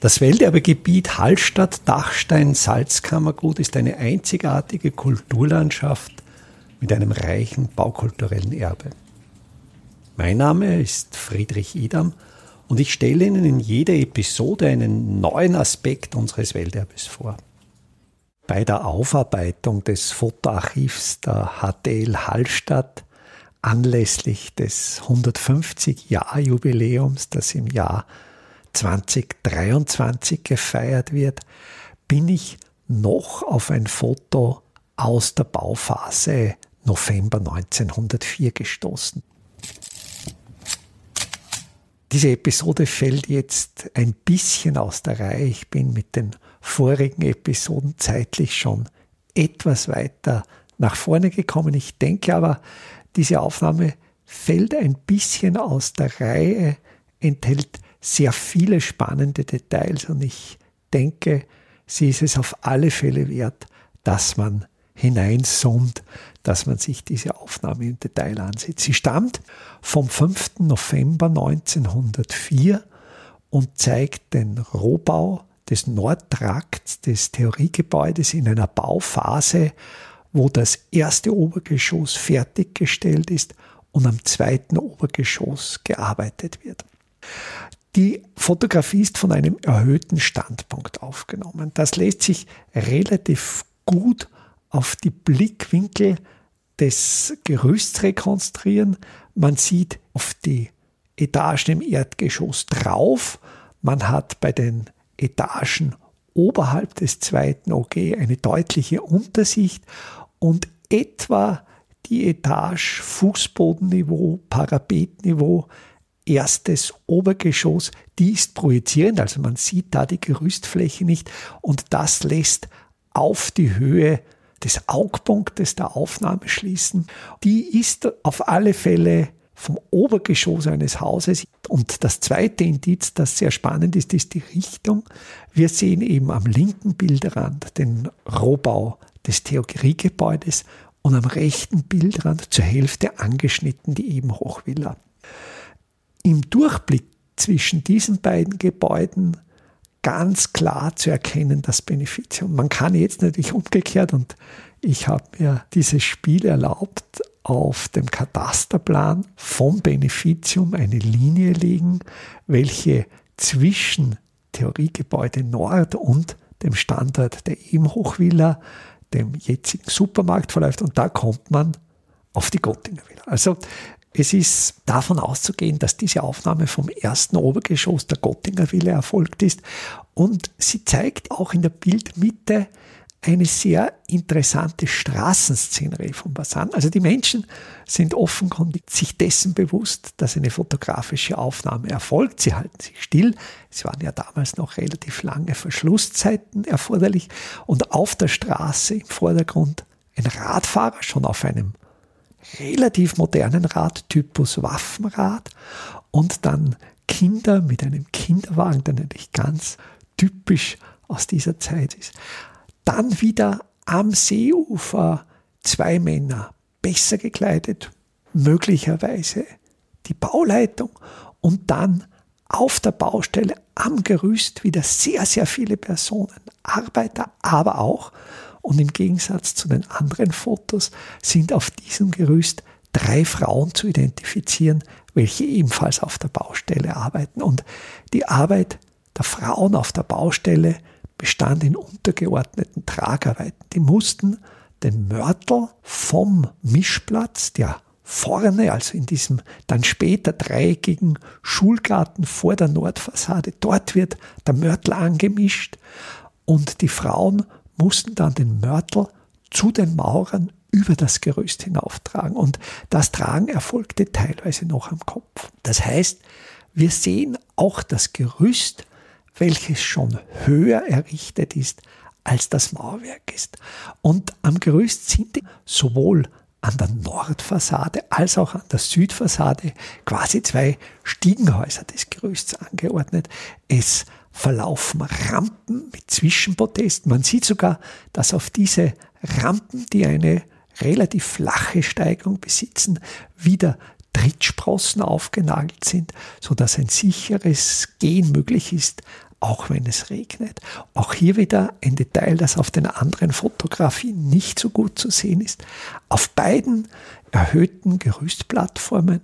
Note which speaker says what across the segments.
Speaker 1: Das Welterbegebiet Hallstatt-Dachstein-Salzkammergut ist eine einzigartige Kulturlandschaft mit einem reichen baukulturellen Erbe. Mein Name ist Friedrich Idam und ich stelle Ihnen in jeder Episode einen neuen Aspekt unseres Welterbes vor. Bei der Aufarbeitung des Fotoarchivs der HTL Hallstatt anlässlich des 150-Jahr-Jubiläums, das im Jahr 2023 gefeiert wird, bin ich noch auf ein Foto aus der Bauphase November 1904 gestoßen. Diese Episode fällt jetzt ein bisschen aus der Reihe. Ich bin mit den vorigen Episoden zeitlich schon etwas weiter nach vorne gekommen. Ich denke aber, diese Aufnahme fällt ein bisschen aus der Reihe, enthält sehr viele spannende Details und ich denke, sie ist es auf alle Fälle wert, dass man hineinzoomt, dass man sich diese Aufnahme im Detail ansieht. Sie stammt vom 5. November 1904 und zeigt den Rohbau des Nordtrakts des Theoriegebäudes in einer Bauphase, wo das erste Obergeschoss fertiggestellt ist und am zweiten Obergeschoss gearbeitet wird. Die Fotografie ist von einem erhöhten Standpunkt aufgenommen. Das lässt sich relativ gut auf die Blickwinkel des Gerüsts rekonstruieren. Man sieht auf die Etagen im Erdgeschoss drauf. Man hat bei den Etagen oberhalb des zweiten OG eine deutliche Untersicht und etwa die Etage Fußbodenniveau, Parapetniveau erstes Obergeschoss, die ist projizierend, also man sieht da die Gerüstfläche nicht und das lässt auf die Höhe des Augpunktes der Aufnahme schließen. Die ist auf alle Fälle vom Obergeschoss eines Hauses. Und das zweite Indiz, das sehr spannend ist, ist die Richtung. Wir sehen eben am linken Bildrand den Rohbau des Theoriegebäudes und am rechten Bildrand zur Hälfte angeschnitten die Ebenhochvilla. Im Durchblick zwischen diesen beiden Gebäuden ganz klar zu erkennen, das Beneficium. Man kann jetzt natürlich umgekehrt und ich habe mir dieses Spiel erlaubt, auf dem Katasterplan vom Beneficium eine Linie legen, welche zwischen Theoriegebäude Nord und dem Standort der Ebenhochvilla, dem jetzigen Supermarkt verläuft und da kommt man auf die Gottinger Villa. Also es ist davon auszugehen, dass diese Aufnahme vom ersten Obergeschoss der Gottinger Villa erfolgt ist und sie zeigt auch in der Bildmitte eine sehr interessante Straßenszenerie von Basan. Also die Menschen sind offenkundig sich dessen bewusst, dass eine fotografische Aufnahme erfolgt. Sie halten sich still. Es waren ja damals noch relativ lange Verschlusszeiten erforderlich. Und auf der Straße im Vordergrund ein Radfahrer schon auf einem relativ modernen Radtypus Waffenrad und dann Kinder mit einem Kinderwagen, der natürlich ganz typisch aus dieser Zeit ist. Dann wieder am Seeufer zwei Männer, besser gekleidet, möglicherweise die Bauleitung und dann auf der Baustelle am Gerüst wieder sehr, sehr viele Personen, Arbeiter, aber auch, und im Gegensatz zu den anderen Fotos sind auf diesem Gerüst drei Frauen zu identifizieren, welche ebenfalls auf der Baustelle arbeiten. Und die Arbeit der Frauen auf der Baustelle bestand in untergeordneten Tragarbeiten. Die mussten den Mörtel vom Mischplatz, der vorne, also in diesem dann später dreieckigen Schulgarten vor der Nordfassade, dort wird der Mörtel angemischt und die Frauen mussten dann den Mörtel zu den Maurern über das Gerüst hinauftragen. Und das Tragen erfolgte teilweise noch am Kopf. Das heißt, wir sehen auch das Gerüst welches schon höher errichtet ist, als das Mauerwerk ist. Und am Gerüst sind sowohl an der Nordfassade als auch an der Südfassade quasi zwei Stiegenhäuser des Gerüsts angeordnet. Es verlaufen Rampen mit Zwischenpodesten. Man sieht sogar, dass auf diese Rampen, die eine relativ flache Steigung besitzen, wieder Trittsprossen aufgenagelt sind, sodass ein sicheres Gehen möglich ist, auch wenn es regnet. Auch hier wieder ein Detail, das auf den anderen Fotografien nicht so gut zu sehen ist. Auf beiden erhöhten Gerüstplattformen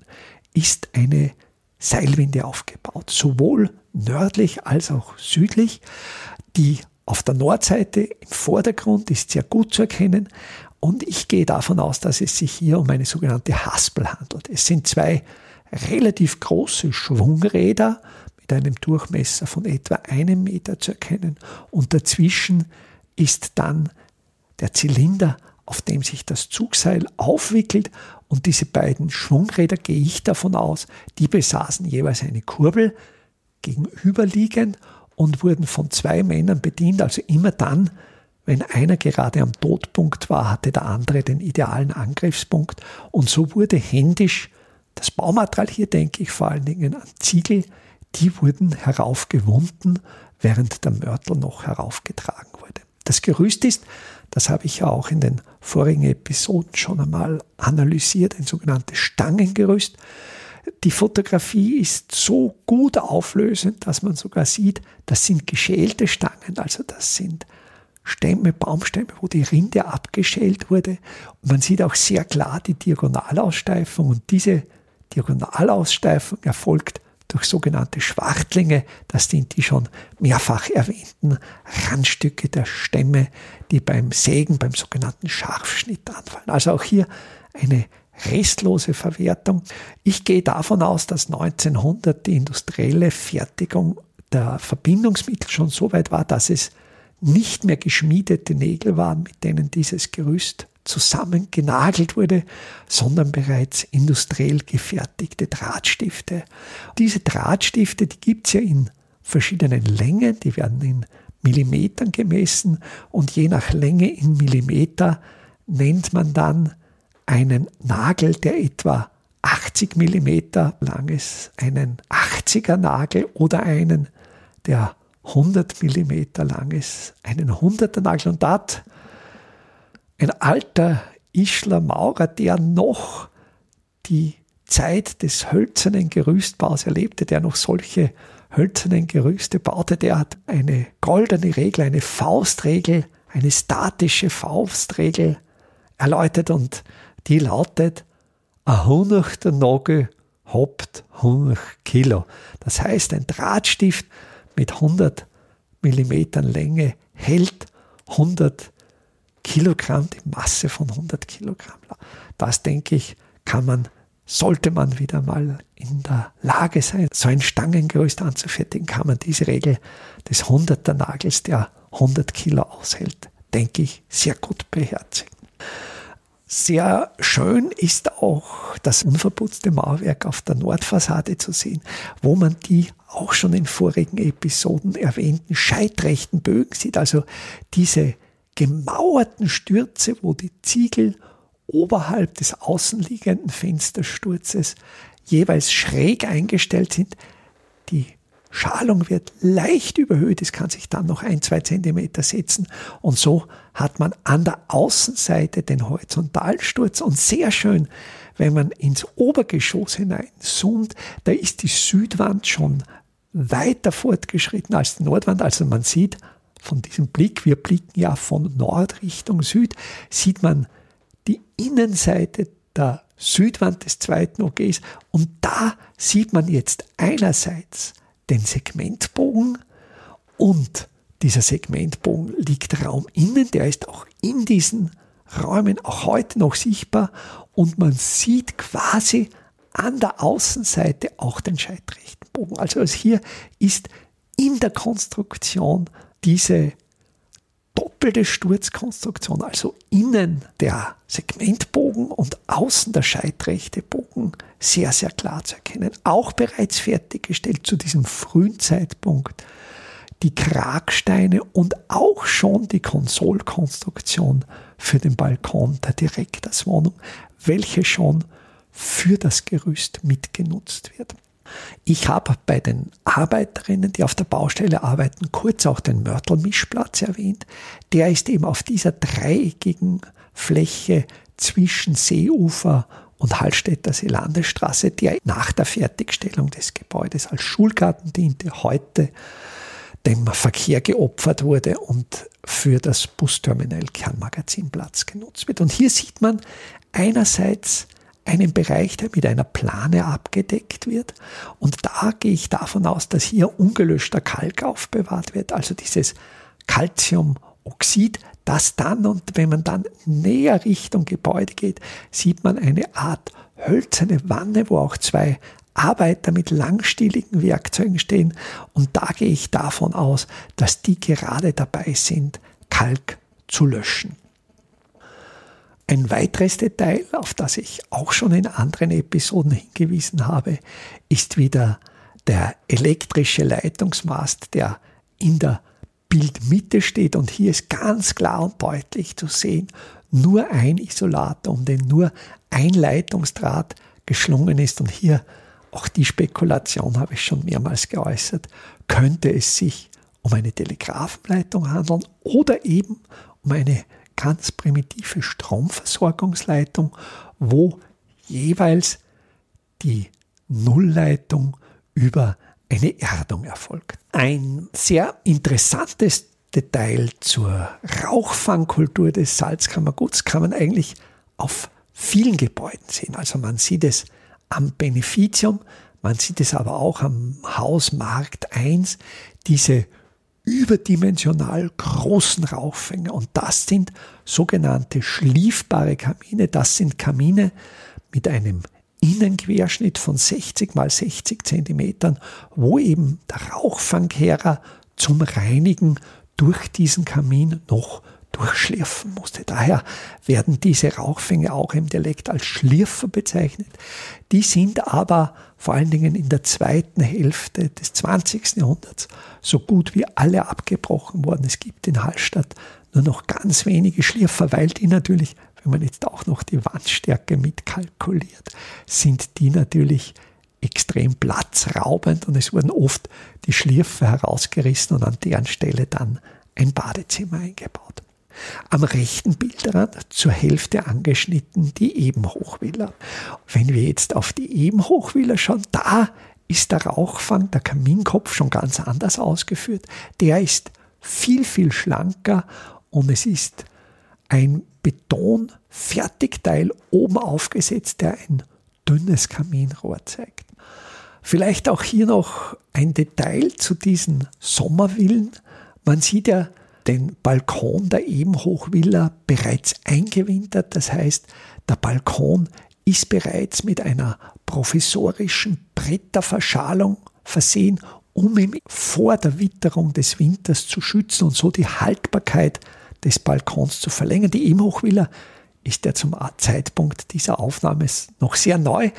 Speaker 1: ist eine Seilwinde aufgebaut, sowohl nördlich als auch südlich. Die auf der Nordseite im Vordergrund ist sehr gut zu erkennen und ich gehe davon aus, dass es sich hier um eine sogenannte Haspel handelt. Es sind zwei relativ große Schwungräder mit einem Durchmesser von etwa einem Meter zu erkennen und dazwischen ist dann der Zylinder, auf dem sich das Zugseil aufwickelt und diese beiden Schwungräder, gehe ich davon aus, die besaßen jeweils eine Kurbel gegenüberliegend und wurden von zwei Männern bedient. Also immer dann, wenn einer gerade am Todpunkt war, hatte der andere den idealen Angriffspunkt. Und so wurde händisch das Baumaterial hier, denke ich, vor allen Dingen an Ziegel, die wurden heraufgewunden, während der Mörtel noch heraufgetragen wurde. Das Gerüst ist, das habe ich ja auch in den vorigen Episoden schon einmal analysiert, ein sogenanntes Stangengerüst. Die Fotografie ist so gut auflösend, dass man sogar sieht, das sind geschälte Stangen, also das sind Stämme, Baumstämme, wo die Rinde abgeschält wurde. Und man sieht auch sehr klar die Diagonalaussteifung und diese Diagonalaussteifung erfolgt durch sogenannte Schwartlinge. Das sind die schon mehrfach erwähnten Randstücke der Stämme, die beim Sägen, beim sogenannten Scharfschnitt anfallen. Also auch hier eine restlose Verwertung. Ich gehe davon aus, dass 1900 die industrielle Fertigung der Verbindungsmittel schon so weit war, dass es nicht mehr geschmiedete Nägel waren, mit denen dieses Gerüst zusammengenagelt wurde, sondern bereits industriell gefertigte Drahtstifte. Diese Drahtstifte, die gibt es ja in verschiedenen Längen, die werden in Millimetern gemessen und je nach Länge in Millimeter nennt man dann einen Nagel, der etwa 80 Millimeter lang ist, einen 80er Nagel oder einen, der 100 Millimeter lang ist, einen 100er Nagel. Und dort ein alter Ischler Maurer, der noch die Zeit des hölzernen Gerüstbaus erlebte, der noch solche hölzernen Gerüste baute, der hat eine goldene Regel, eine Faustregel, eine statische Faustregel erläutert. Und die lautet, ein Hunderter Nagel habt 100 Kilo. Das heißt, ein Drahtstift mit 100 Millimetern Länge hält 100 Kilogramm, die Masse von 100 Kilogramm. Das denke ich, kann man, sollte man wieder mal in der Lage sein, so ein Stangengerüst anzufertigen, kann man diese Regel des 100er Nagels, der 100 Kilo aushält, denke ich, sehr gut beherzigen. Sehr schön ist auch das unverputzte Mauerwerk auf der Nordfassade zu sehen, wo man die auch schon in vorigen Episoden erwähnten scheitrechten Bögen sieht, also diese gemauerten Stürze, wo die Ziegel oberhalb des außenliegenden Fenstersturzes jeweils schräg eingestellt sind. Die Schalung wird leicht überhöht, es kann sich dann noch ein, zwei Zentimeter setzen. Und so hat man an der Außenseite den Horizontalsturz. Und sehr schön, wenn man ins Obergeschoss hinein zoomt, da ist die Südwand schon weiter fortgeschritten als die Nordwand. Also man sieht von diesem Blick, wir blicken ja von Nord Richtung Süd, sieht man die Innenseite der Südwand des zweiten OGs und da sieht man jetzt einerseits den Segmentbogen und dieser Segmentbogen liegt Raum innen, der ist auch in diesen Räumen auch heute noch sichtbar und man sieht quasi an der Außenseite auch den scheitrechten Bogen. Also hier ist in der Konstruktion diese doppelte Sturzkonstruktion, also innen der Segmentbogen und außen der scheitrechte Bogen, sehr, sehr klar zu erkennen. Auch bereits fertiggestellt zu diesem frühen Zeitpunkt die Kragsteine und auch schon die Konsolkonstruktion für den Balkon der Direktorswohnung, welche schon für das Gerüst mitgenutzt wird. Ich habe bei den Arbeiterinnen, die auf der Baustelle arbeiten, kurz auch den Mörtelmischplatz erwähnt. Der ist eben auf dieser dreieckigen Fläche zwischen Seeufer und Hallstätter Seelandesstraße, der nach der Fertigstellung des Gebäudes als Schulgarten diente, heute dem Verkehr geopfert wurde und für das Busterminal Kernmagazinplatz genutzt wird. Und hier sieht man einerseits einen Bereich, der mit einer Plane abgedeckt wird. Und da gehe ich davon aus, dass hier ungelöschter Kalk aufbewahrt wird, also dieses Calciumoxid, das dann, und wenn man dann näher Richtung Gebäude geht, sieht man eine Art hölzerne Wanne, wo auch zwei Arbeiter mit langstieligen Werkzeugen stehen. Und da gehe ich davon aus, dass die gerade dabei sind, Kalk zu löschen. Ein weiteres Detail, auf das ich auch schon in anderen Episoden hingewiesen habe, ist wieder der elektrische Leitungsmast, der in der Bildmitte steht. Und hier ist ganz klar und deutlich zu sehen, nur ein Isolator, um den nur ein Leitungsdraht geschlungen ist. Und hier, auch die Spekulation habe ich schon mehrmals geäußert, könnte es sich um eine Telegrafenleitung handeln oder eben um eine ganz primitive Stromversorgungsleitung, wo jeweils die Nullleitung über eine Erdung erfolgt. Ein sehr interessantes Detail zur Rauchfangkultur des Salzkammerguts kann man eigentlich auf vielen Gebäuden sehen. Also man sieht es am Beneficium, man sieht es aber auch am Haus Markt 1, diese überdimensional großen Rauchfänger. Und das sind sogenannte schliefbare Kamine. Das sind Kamine mit einem Innenquerschnitt von 60 mal 60 Zentimetern, wo eben der Rauchfangkehrer zum Reinigen durch diesen Kamin noch durchschlürfen musste. Daher werden diese Rauchfänge auch im Dialekt als Schlürfer bezeichnet. Die sind aber vor allen Dingen in der zweiten Hälfte des 20. Jahrhunderts so gut wie alle abgebrochen worden. Es gibt in Hallstatt nur noch ganz wenige Schlürfer, weil die natürlich, wenn man jetzt auch noch die Wandstärke mitkalkuliert, sind die natürlich extrem platzraubend und es wurden oft die Schlürfer herausgerissen und an deren Stelle dann ein Badezimmer eingebaut. Am rechten Bildrand zur Hälfte angeschnitten die Ebenhochvilla. Wenn wir jetzt auf die Ebenhochvilla schauen, da ist der Rauchfang, der Kaminkopf schon ganz anders ausgeführt. Der ist viel, viel schlanker und es ist ein Betonfertigteil oben aufgesetzt, der ein dünnes Kaminrohr zeigt. Vielleicht auch hier noch ein Detail zu diesen Sommervillen. Man sieht ja den Balkon der Ebenhochvilla bereits eingewintert. Das heißt, der Balkon ist bereits mit einer provisorischen Bretterverschalung versehen, um ihn vor der Witterung des Winters zu schützen und so die Haltbarkeit des Balkons zu verlängern. Die Ebenhochvilla ist ja zum Zeitpunkt dieser Aufnahme noch sehr neu.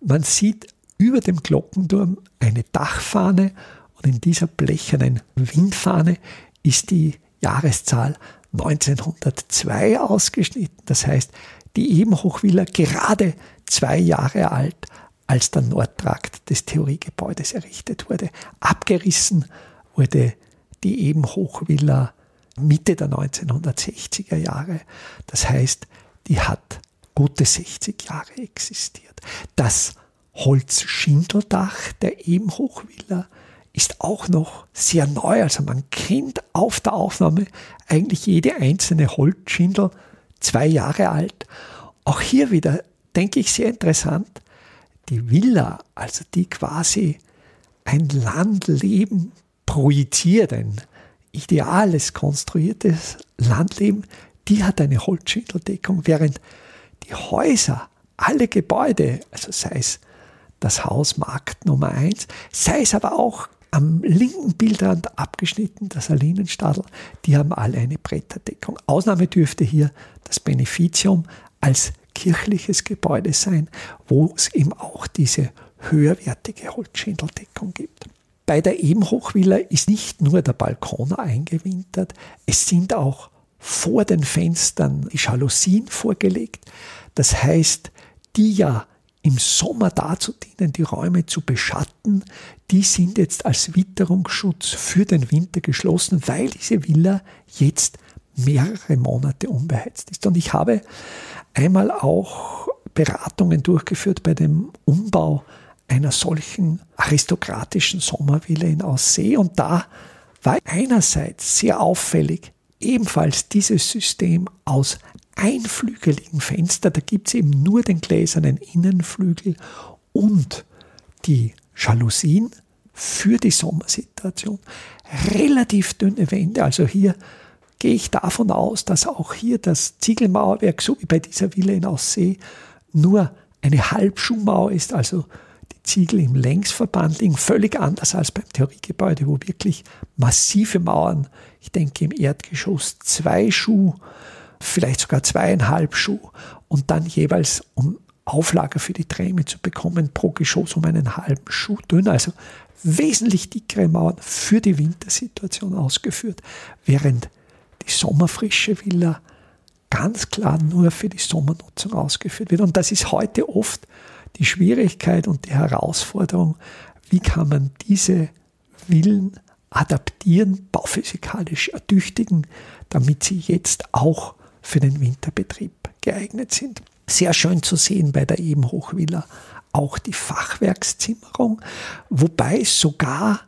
Speaker 1: Man sieht über dem Glockenturm eine Dachfahne und in dieser blechernen Windfahne ist die Jahreszahl 1902 ausgeschnitten. Das heißt, die Ebenhochvilla gerade zwei Jahre alt, als der Nordtrakt des Theoriegebäudes errichtet wurde. Abgerissen wurde die Ebenhochvilla Mitte der 1960er Jahre. Das heißt, die hat gute 60 Jahre existiert. Das Holzschindeldach der Ebenhochvilla ist auch noch sehr neu. Also man kennt auf der Aufnahme eigentlich jede einzelne Holzschindel, zwei Jahre alt. Auch hier wieder, denke ich, sehr interessant. Die Villa, also die quasi ein Landleben projiziert, ein ideales, konstruiertes Landleben, die hat eine Holzschindeldeckung, während die Häuser, alle Gebäude, also sei es das Haus Markt Nummer 1, sei es aber auch am linken Bildrand abgeschnitten, das Alinenstadel, die haben alle eine Bretterdeckung. Ausnahme dürfte hier das Beneficium als kirchliches Gebäude sein, wo es eben auch diese höherwertige Holzschindeldeckung gibt. Bei der Ebenhochvilla ist nicht nur der Balkon eingewintert, es sind auch vor den Fenstern die Jalousien vorgelegt. Das heißt, die ja im Sommer dazu dienen, die Räume zu beschatten, die sind jetzt als Witterungsschutz für den Winter geschlossen, weil diese Villa jetzt mehrere Monate unbeheizt ist. Und ich habe einmal auch Beratungen durchgeführt bei dem Umbau einer solchen aristokratischen Sommervilla in Aussee und da war einerseits sehr auffällig ebenfalls dieses System aus einflügeligen Fenstern, da gibt es eben nur den gläsernen Innenflügel und die Jalousien für die Sommersituation. Relativ dünne Wände, also hier gehe ich davon aus, dass auch hier das Ziegelmauerwerk, so wie bei dieser Villa in Aussee, nur eine Halbschuhmauer ist, also die Ziegel im Längsverband liegen, völlig anders als beim Theoriegebäude, wo wirklich massive Mauern, ich denke im Erdgeschoss zwei Schuh, vielleicht sogar zweieinhalb Schuh und dann jeweils um Auflager für die Träme zu bekommen, pro Geschoss um einen halben Schuh dünn, also wesentlich dickere Mauern für die Wintersituation ausgeführt, während die sommerfrische Villa ganz klar nur für die Sommernutzung ausgeführt wird. Und das ist heute oft die Schwierigkeit und die Herausforderung, wie kann man diese Villen adaptieren, bauphysikalisch ertüchtigen, damit sie jetzt auch für den Winterbetrieb geeignet sind. Sehr schön zu sehen bei der Ebenhochvilla auch die Fachwerkszimmerung, wobei sogar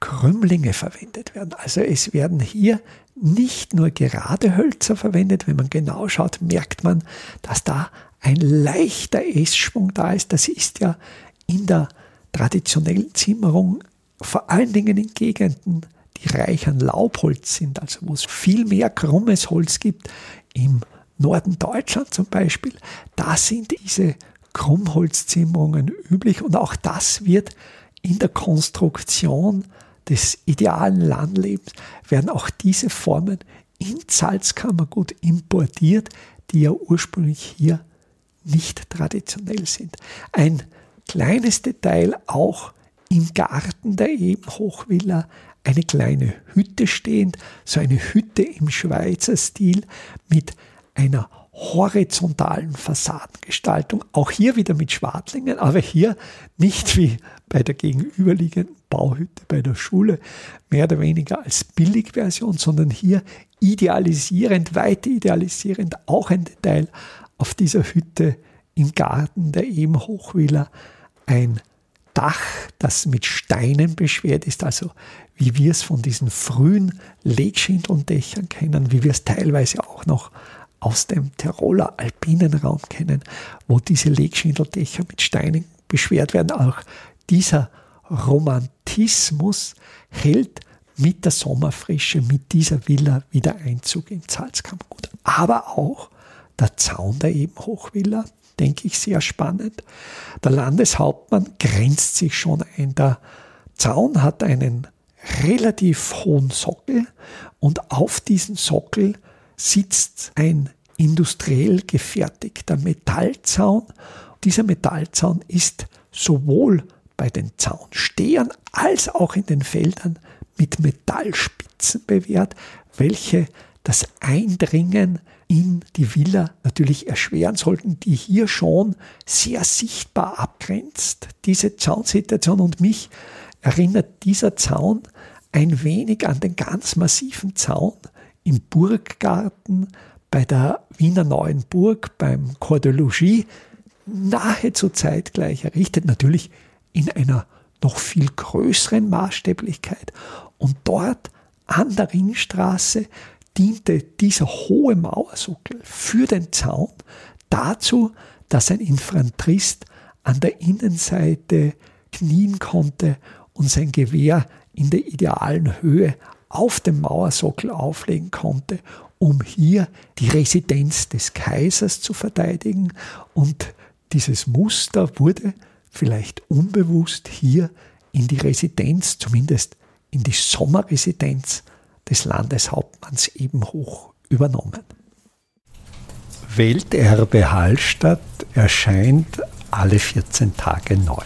Speaker 1: Krümmlinge verwendet werden. Also es werden hier nicht nur gerade Hölzer verwendet, wenn man genau schaut, merkt man, dass da ein leichter S-Schwung da ist. Das ist ja in der traditionellen Zimmerung vor allen Dingen in Gegenden, die reich an Laubholz sind, also wo es viel mehr krummes Holz gibt, im Norden Deutschland zum Beispiel, da sind diese Krummholzzimmerungen üblich und auch das wird in der Konstruktion des idealen Landlebens werden auch diese Formen in Salzkammergut importiert, die ja ursprünglich hier nicht traditionell sind. Ein kleines Detail auch im Garten der Ebenhochvilla eine kleine Hütte stehend, so eine Hütte im Schweizer Stil mit einer horizontalen Fassadengestaltung. Auch hier wieder mit Schwartlingen, aber hier nicht wie bei der gegenüberliegenden Bauhütte bei der Schule, mehr oder weniger als Billigversion, sondern hier idealisierend, weiter idealisierend, auch ein Detail auf dieser Hütte im Garten der Ebenhochvilla, ein Dach, das mit Steinen beschwert ist, also wie wir es von diesen frühen Legschindeldächern kennen, wie wir es teilweise auch noch aus dem Tiroler Alpinenraum kennen, wo diese Legschindeldächer mit Steinen beschwert werden. Auch dieser Romantismus hält mit der Sommerfrische, mit dieser Villa wieder Einzug in Salzkammergut. Aber auch der Zaun der Ebenhochvilla, denke ich, sehr spannend. Der Landeshauptmann grenzt sich schon ein. Der Zaun hat einen relativ hohen Sockel und auf diesem Sockel sitzt ein industriell gefertigter Metallzaun. Dieser Metallzaun ist sowohl bei den Zaunstehern als auch in den Feldern mit Metallspitzen bewehrt, welche das Eindringen in die Villa natürlich erschweren sollten, die hier schon sehr sichtbar abgrenzt, diese Zaunsituation. Und mich erinnert dieser Zaun ein wenig an den ganz massiven Zaun im Burggarten bei der Wiener Neuen Burg beim Corps de Logis nahezu zeitgleich errichtet, natürlich in einer noch viel größeren Maßstäblichkeit. Und dort an der Ringstraße diente dieser hohe Mauersockel für den Zaun dazu, dass ein Infanterist an der Innenseite knien konnte und sein Gewehr in der idealen Höhe auf dem Mauersockel auflegen konnte, um hier die Residenz des Kaisers zu verteidigen. Und dieses Muster wurde vielleicht unbewusst hier in die Residenz, zumindest in die Sommerresidenz des Landeshauptmanns Ebenhoch übernommen. Welterbe Hallstatt erscheint alle 14 Tage neu.